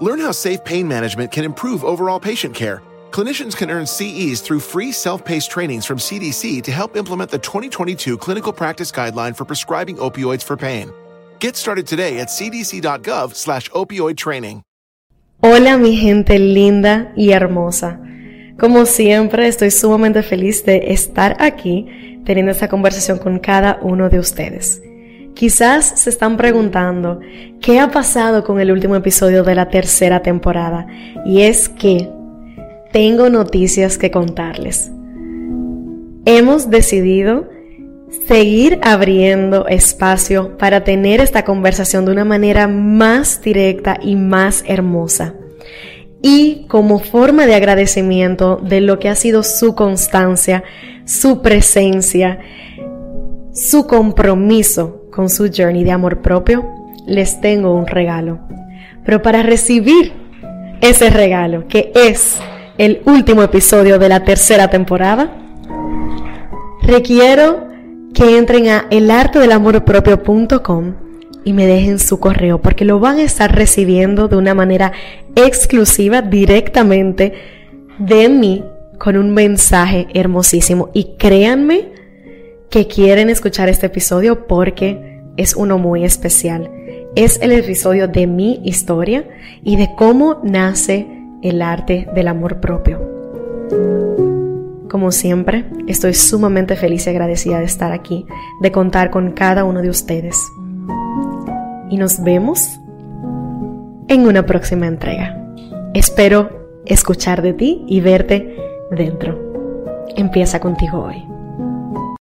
Learn how safe pain management can improve overall patient care. Clinicians can earn CEs through free self paced trainings from CDC to help implement the 2022 Clinical Practice Guideline for prescribing opioids for pain. Get started today at cdc.gov slash opioid training. Hola mi gente linda y hermosa. Como siempre estoy sumamente feliz de estar aquí teniendo esta conversación con cada uno de ustedes. Quizás se están preguntando qué ha pasado con el último episodio de la tercera temporada y es que tengo noticias que contarles. Hemos decidido seguir abriendo espacio para tener esta conversación de una manera más directa y más hermosa. Y como forma de agradecimiento de lo que ha sido su constancia, su presencia, su compromiso con su journey de amor propio, les tengo un regalo. Pero para recibir ese regalo, que es el último episodio de la tercera temporada, requiero que entren a elartedelamorpropio.com y me dejen su correo porque lo van a estar recibiendo de una manera exclusiva directamente de mí con un mensaje hermosísimo y créanme que quieren escuchar este episodio porque es uno muy especial. Es el episodio de mi historia y de cómo nace el arte del amor propio. Como siempre, estoy sumamente feliz y agradecida de estar aquí, de contar con cada uno de ustedes. Y nos vemos en una próxima entrega. Espero escuchar de ti y verte dentro. Empieza contigo hoy.